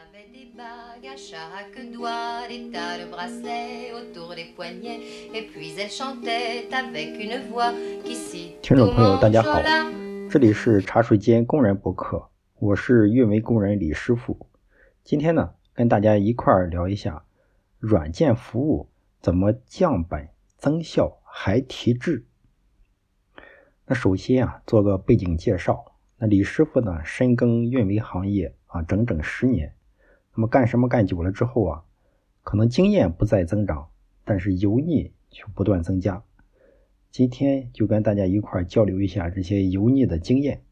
avait des bagues à chaque doigt, des tas de bracelets autour des poignets, et puis elle chantait avec une voix qui 听众朋友，大家好这里是茶水间工人博客，我是运维工人李师傅。今天呢，跟大家一块儿聊一下软件服务怎么降本增效还提质。那首先啊，做个背景介绍。那李师傅呢，深耕运维行业啊，整整十年。那么干什么干久了之后啊，可能经验不再增长，但是油腻却不断增加。今天就跟大家一块交流一下这些油腻的经验。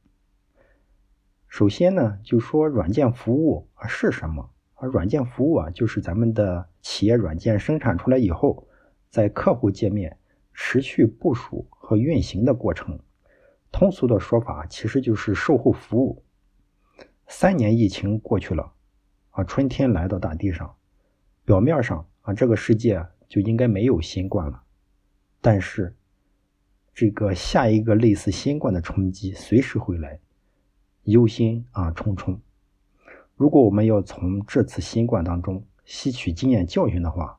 首先呢，就说软件服务啊是什么？啊，软件服务啊，就是咱们的企业软件生产出来以后，在客户界面持续部署和运行的过程。通俗的说法，其实就是售后服务。三年疫情过去了，啊，春天来到大地上，表面上啊，这个世界就应该没有新冠了，但是这个下一个类似新冠的冲击随时会来，忧心啊忡忡。如果我们要从这次新冠当中吸取经验教训的话，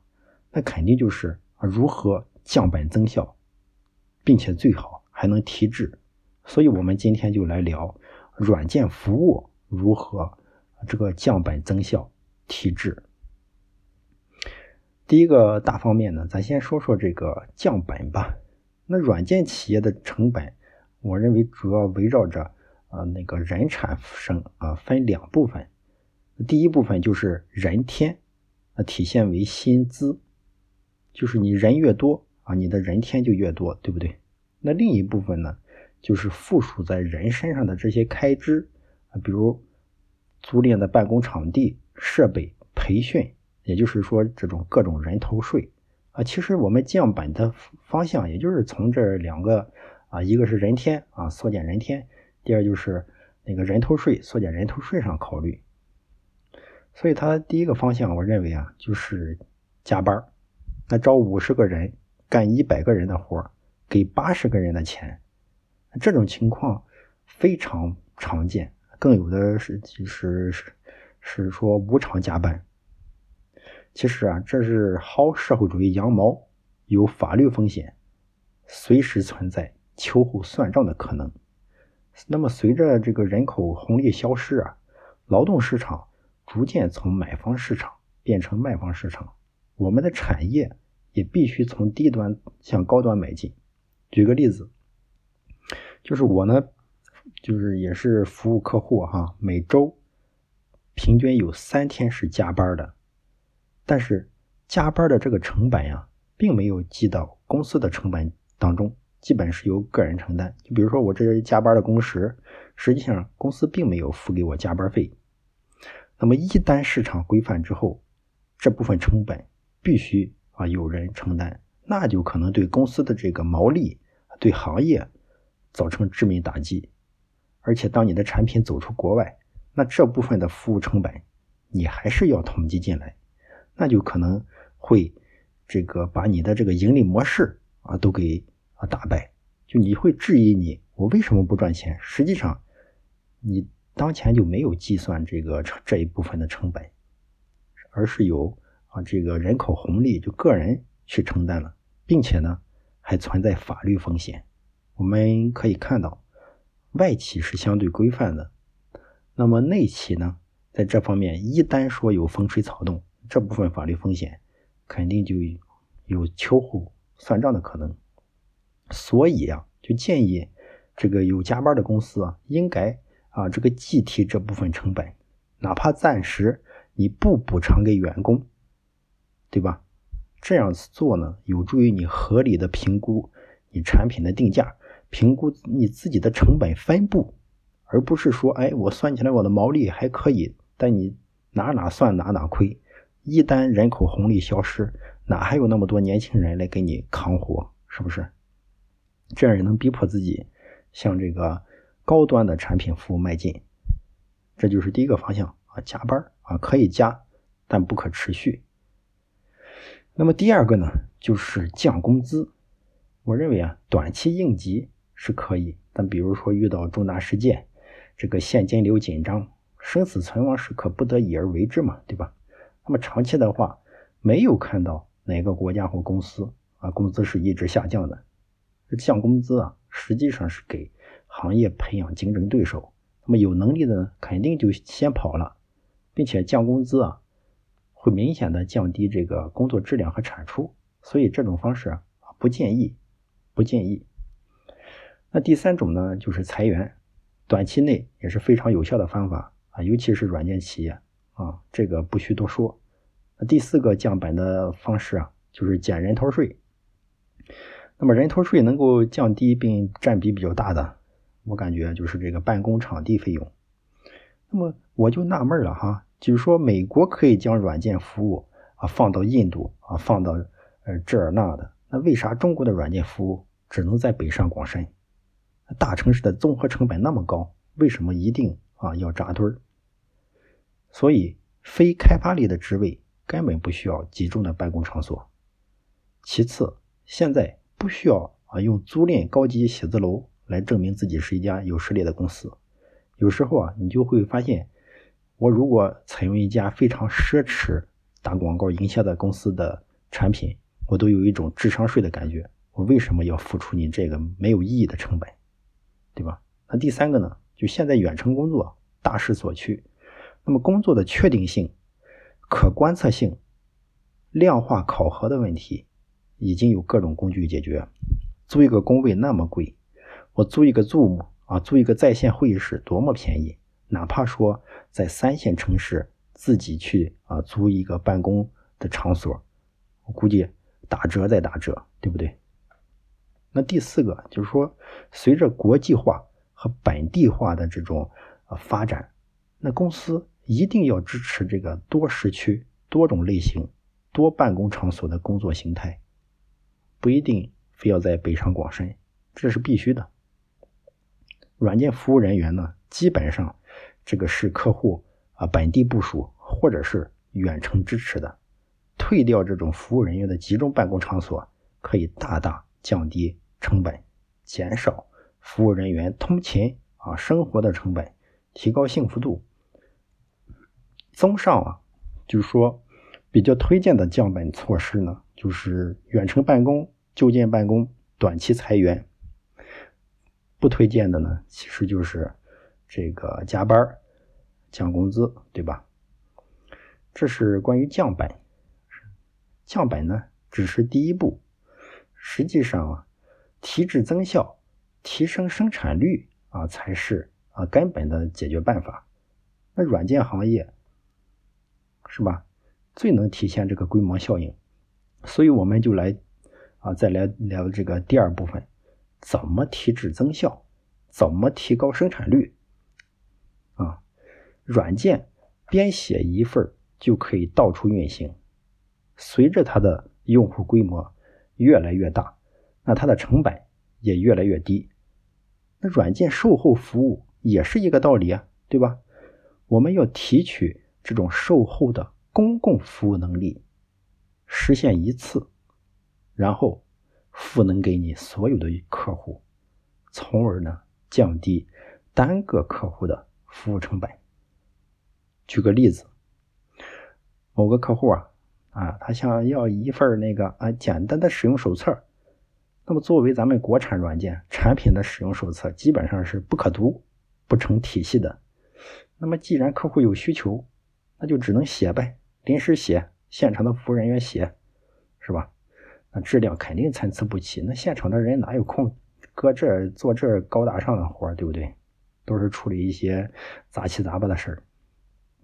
那肯定就是啊如何降本增效，并且最好还能提质。所以，我们今天就来聊软件服务如何这个降本增效、提质。第一个大方面呢，咱先说说这个降本吧。那软件企业的成本，我认为主要围绕着呃那个人产生啊，分两部分。第一部分就是人天，啊体现为薪资，就是你人越多啊，你的人天就越多，对不对？那另一部分呢？就是附属在人身上的这些开支啊，比如租赁的办公场地、设备、培训，也就是说这种各种人头税啊。其实我们降本的方向，也就是从这两个啊，一个是人天啊，缩减人天；第二就是那个人头税，缩减人头税上考虑。所以它第一个方向，我认为啊，就是加班那招五十个人干一百个人的活给八十个人的钱。这种情况非常常见，更有的是就是是是说无偿加班。其实啊，这是薅社会主义羊毛，有法律风险，随时存在秋后算账的可能。那么，随着这个人口红利消失啊，劳动市场逐渐从买方市场变成卖方市场，我们的产业也必须从低端向高端迈进。举个例子。就是我呢，就是也是服务客户哈，每周平均有三天是加班的，但是加班的这个成本呀，并没有记到公司的成本当中，基本是由个人承担。就比如说我这加班的工时，实际上公司并没有付给我加班费。那么一旦市场规范之后，这部分成本必须啊有人承担，那就可能对公司的这个毛利，对行业。造成致命打击，而且当你的产品走出国外，那这部分的服务成本你还是要统计进来，那就可能会这个把你的这个盈利模式啊都给啊打败，就你会质疑你我为什么不赚钱？实际上你当前就没有计算这个这一部分的成本，而是由啊这个人口红利就个人去承担了，并且呢还存在法律风险。我们可以看到，外企是相对规范的，那么内企呢，在这方面一旦说有风吹草动，这部分法律风险肯定就有秋后算账的可能。所以啊，就建议这个有加班的公司啊，应该啊这个计提这部分成本，哪怕暂时你不补偿给员工，对吧？这样子做呢，有助于你合理的评估你产品的定价。评估你自己的成本分布，而不是说，哎，我算起来我的毛利还可以，但你哪哪算哪哪亏。一旦人口红利消失，哪还有那么多年轻人来给你扛活？是不是？这样也能逼迫自己向这个高端的产品服务迈进。这就是第一个方向啊，加班啊可以加，但不可持续。那么第二个呢，就是降工资。我认为啊，短期应急。是可以，但比如说遇到重大事件，这个现金流紧张，生死存亡时刻不得已而为之嘛，对吧？那么长期的话，没有看到哪个国家或公司啊工资是一直下降的，降工资啊，实际上是给行业培养竞争对手。那么有能力的呢，肯定就先跑了，并且降工资啊，会明显的降低这个工作质量和产出，所以这种方式啊不建议，不建议。那第三种呢，就是裁员，短期内也是非常有效的方法啊，尤其是软件企业啊，这个不需多说。第四个降本的方式啊，就是减人头税。那么人头税能够降低并占比比较大的，我感觉就是这个办公场地费用。那么我就纳闷了哈，就是说美国可以将软件服务啊放到印度啊，放到呃这儿那的，那为啥中国的软件服务只能在北上广深？大城市的综合成本那么高，为什么一定啊要扎堆儿？所以非开发类的职位根本不需要集中的办公场所。其次，现在不需要啊用租赁高级写字楼来证明自己是一家有实力的公司。有时候啊，你就会发现，我如果采用一家非常奢侈打广告营销的公司的产品，我都有一种智商税的感觉。我为什么要付出你这个没有意义的成本？对吧？那第三个呢？就现在远程工作大势所趋，那么工作的确定性、可观测性、量化考核的问题，已经有各种工具解决。租一个工位那么贵，我租一个 Zoom 啊，租一个在线会议室多么便宜。哪怕说在三线城市自己去啊租一个办公的场所，我估计打折再打折，对不对？那第四个就是说，随着国际化和本地化的这种呃发展，那公司一定要支持这个多时区、多种类型、多办公场所的工作形态，不一定非要在北上广深，这是必须的。软件服务人员呢，基本上这个是客户啊本地部署或者是远程支持的，退掉这种服务人员的集中办公场所，可以大大。降低成本，减少服务人员通勤啊生活的成本，提高幸福度。综上啊，就是说比较推荐的降本措施呢，就是远程办公、就近办公、短期裁员。不推荐的呢，其实就是这个加班、降工资，对吧？这是关于降本。降本呢，只是第一步。实际上啊，提质增效、提升生产率啊，才是啊根本的解决办法。那软件行业是吧，最能体现这个规模效应。所以我们就来啊，再来聊这个第二部分，怎么提质增效，怎么提高生产率啊？软件编写一份就可以到处运行，随着它的用户规模。越来越大，那它的成本也越来越低。那软件售后服务也是一个道理啊，对吧？我们要提取这种售后的公共服务能力，实现一次，然后赋能给你所有的客户，从而呢降低单个客户的服务成本。举个例子，某个客户啊。啊，他想要一份那个啊简单的使用手册。那么作为咱们国产软件产品的使用手册，基本上是不可读、不成体系的。那么既然客户有需求，那就只能写呗，临时写，现场的服务人员写，是吧？那质量肯定参差不齐。那现场的人哪有空搁这做这高大上的活对不对？都是处理一些杂七杂八的事儿。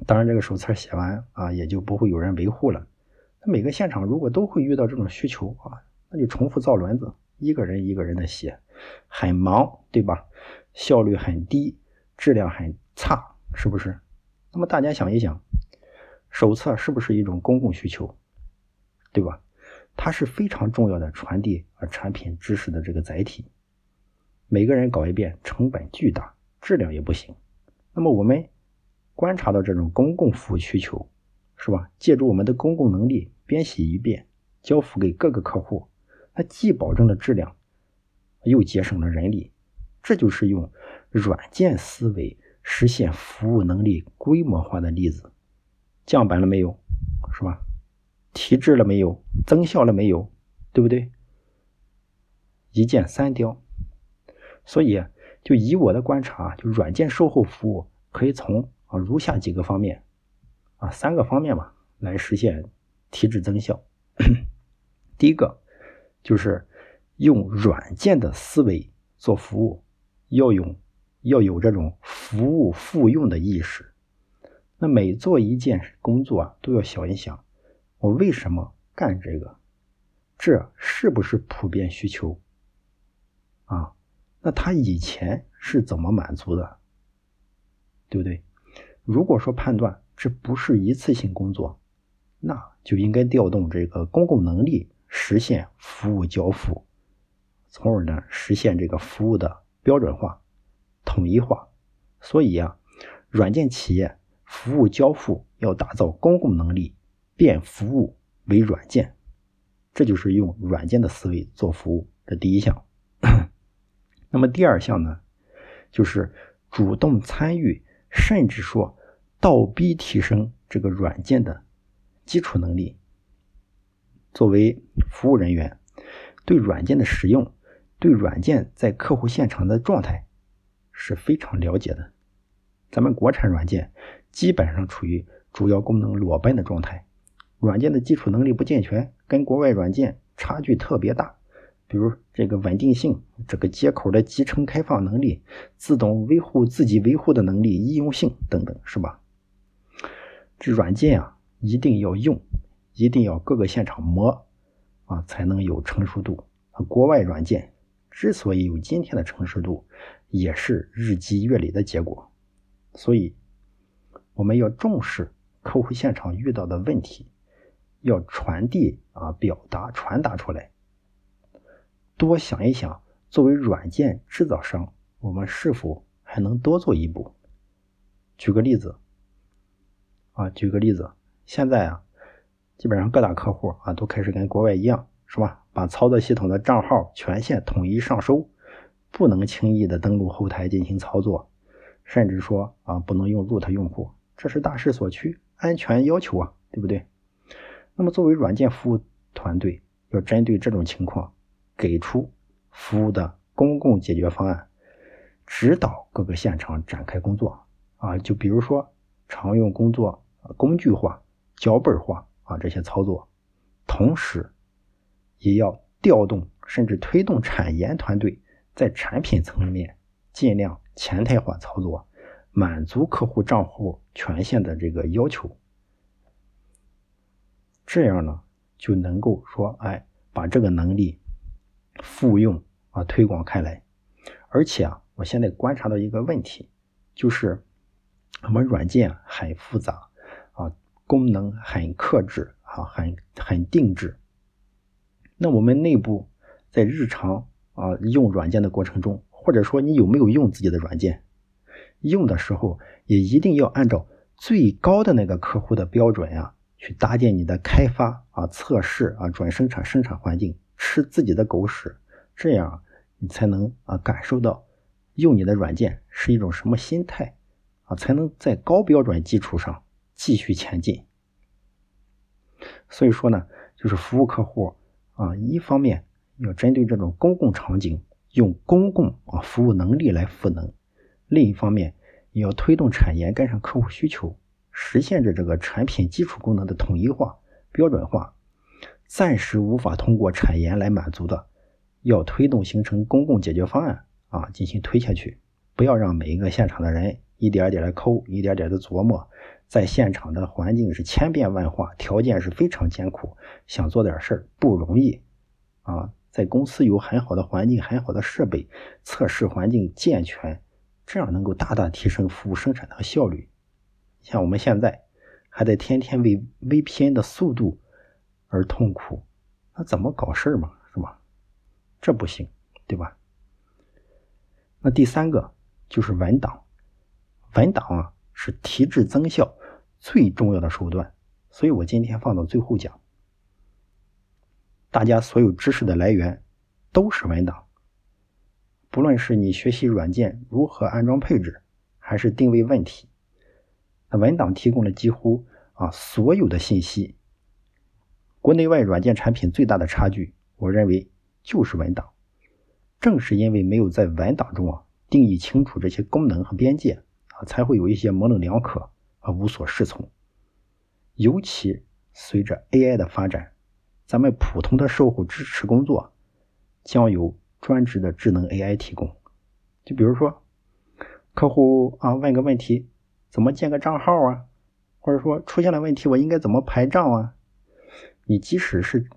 当然，这个手册写完啊，也就不会有人维护了。每个现场如果都会遇到这种需求啊，那就重复造轮子，一个人一个人的写，很忙，对吧？效率很低，质量很差，是不是？那么大家想一想，手册是不是一种公共需求，对吧？它是非常重要的传递啊产品知识的这个载体。每个人搞一遍，成本巨大，质量也不行。那么我们观察到这种公共服务需求，是吧？借助我们的公共能力。编写一遍，交付给各个客户，它既保证了质量，又节省了人力，这就是用软件思维实现服务能力规模化的例子。降本了没有？是吧？提质了没有？增效了没有？对不对？一箭三雕。所以，就以我的观察，就软件售后服务可以从啊如下几个方面三个方面吧来实现提质增效。第一个就是用软件的思维做服务，要用要有这种服务复用的意识。那每做一件工作啊，都要想一想，我为什么干这个？这是不是普遍需求？啊，那他以前是怎么满足的？对不对？如果说判断这不是一次性工作，那就应该调动这个公共能力，实现服务交付，从而呢实现这个服务的标准化、统一化。所以啊，软件企业。服务交付要打造公共能力，变服务为软件，这就是用软件的思维做服务。这第一项。那么第二项呢，就是主动参与，甚至说倒逼提升这个软件的基础能力。作为服务人员，对软件的使用，对软件在客户现场的状态是非常了解的。咱们国产软件。基本上处于主要功能裸奔的状态，软件的基础能力不健全，跟国外软件差距特别大。比如这个稳定性、这个接口的集成开放能力、自动维护、自己维护的能力、易用性等等，是吧？这软件啊，一定要用，一定要各个现场磨啊，才能有成熟度。国外软件之所以有今天的成熟度，也是日积月累的结果。所以。我们要重视客户现场遇到的问题，要传递啊，表达传达出来。多想一想，作为软件制造商，我们是否还能多做一步？举个例子啊，举个例子，现在啊，基本上各大客户啊都开始跟国外一样，是吧？把操作系统的账号权限统一上收，不能轻易的登录后台进行操作，甚至说啊，不能用 root 用户。这是大势所趋，安全要求啊，对不对？那么作为软件服务团队，要针对这种情况，给出服务的公共解决方案，指导各个现场展开工作啊。就比如说常用工作工具化、脚本化啊这些操作，同时也要调动甚至推动产研团队在产品层面尽量前台化操作。满足客户账户权限的这个要求，这样呢就能够说，哎，把这个能力复用啊推广开来。而且啊，我现在观察到一个问题，就是我们软件很复杂，功能很克制啊，很很定制。那我们内部在日常啊用软件的过程中，或者说你有没有用自己的软件？用的时候也一定要按照最高的那个客户的标准呀，去搭建你的开发啊、测试啊、准生产生产环境，吃自己的狗屎，这样你才能啊感受到用你的软件是一种什么心态啊，才能在高标准基础上继续前进。所以说呢，就是服务客户啊，一方面要针对这种公共场景，用公共啊服务能力来赋能。另一方面，也要推动产研跟上客户需求，实现着这个产品基础功能的统一化、标准化。暂时无法通过产研来满足的，要推动形成公共解决方案啊，进行推下去。不要让每一个现场的人一点点的抠，一点点的琢磨。在现场的环境是千变万化，条件是非常艰苦，想做点事儿不容易啊。在公司有很好的环境、很好的设备，测试环境健全。这样能够大大提升服务生产的效率。像我们现在还得天天为 VPN 的速度而痛苦，那怎么搞事儿嘛？是吧？这不行，对吧？那第三个就是文档，文档啊是提质增效最重要的手段，所以我今天放到最后讲。大家所有知识的来源都是文档。不论是你学习软件如何安装配置，还是定位问题？那文档提供了几乎啊所有的信息。国内外软件产品最大的差距，我认为就是文档。正是因为没有在文档中啊定义清楚这些功能和边界才会有一些模棱两可和无所适从。尤其随着 AI 的发展，咱们普通的售后支持工作将由专职的智能 AI 提供。就比如说，客户啊问个问题，怎么建个账号啊？或者说出现了问题，我应该怎么排账啊？你即使是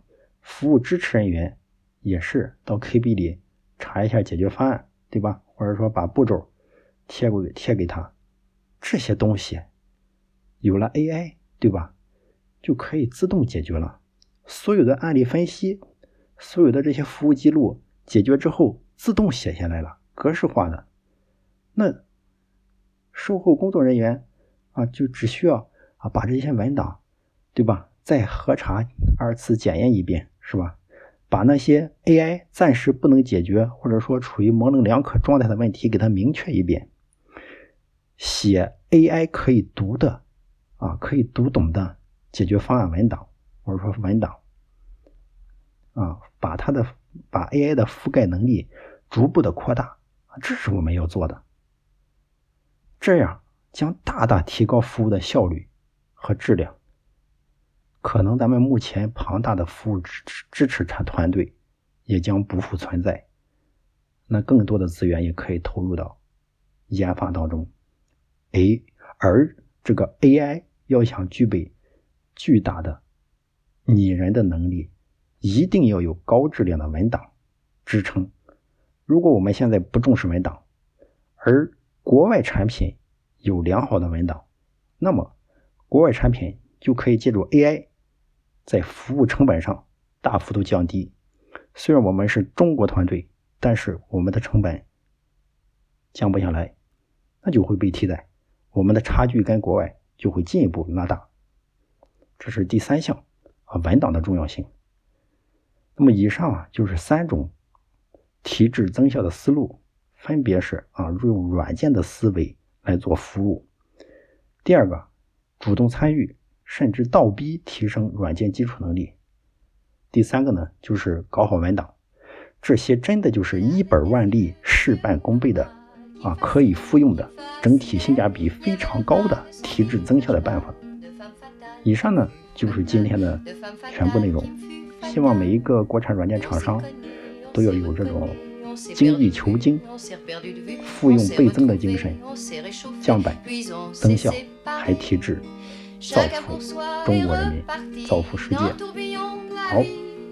服务支持人员，也是到 KB 里查一下解决方案，对吧？或者说把步骤贴给贴给他，这些东西有了 AI，对吧？就可以自动解决了。所有的案例分析，所有的这些服务记录解决之后，自动写下来了，格式化的。那售后工作人员啊，就只需要啊把这些文档，对吧？再核查二次检验一遍，是吧？把那些 AI 暂时不能解决，或者说处于模棱两可状态的问题，给它明确一遍。写 AI 可以读的啊，可以读懂的解决方案文档，或者说文档啊，把它的把 AI 的覆盖能力逐步的扩大，这是我们要做的。这样将大大提高服务的效率和质量。可能咱们目前庞大的服务支支持产团队也将不复存在，那更多的资源也可以投入到研发当中。A 而这个 AI 要想具备巨大的拟人的能力，一定要有高质量的文档支撑。如果我们现在不重视文档，而国外产品有良好的文档，那么国外产品就可以借助 AI。在服务成本上大幅度降低。虽然我们是中国团队，但是我们的成本降不下来，那就会被替代，我们的差距跟国外就会进一步拉大。这是第三项啊，文档的重要性。那么以上啊就是三种提质增效的思路，分别是啊用软件的思维来做服务。第二个，主动参与。甚至倒逼提升软件基础能力。第三个呢，就是搞好文档，这些真的就是一本万利、事半功倍的啊，可以复用的，整体性价比非常高的提质增效的办法。以上呢就是今天的全部内容。希望每一个国产软件厂商都要有这种精益求精、复用倍增的精神，降本增效还提质。造福中国人民，造福世界。好，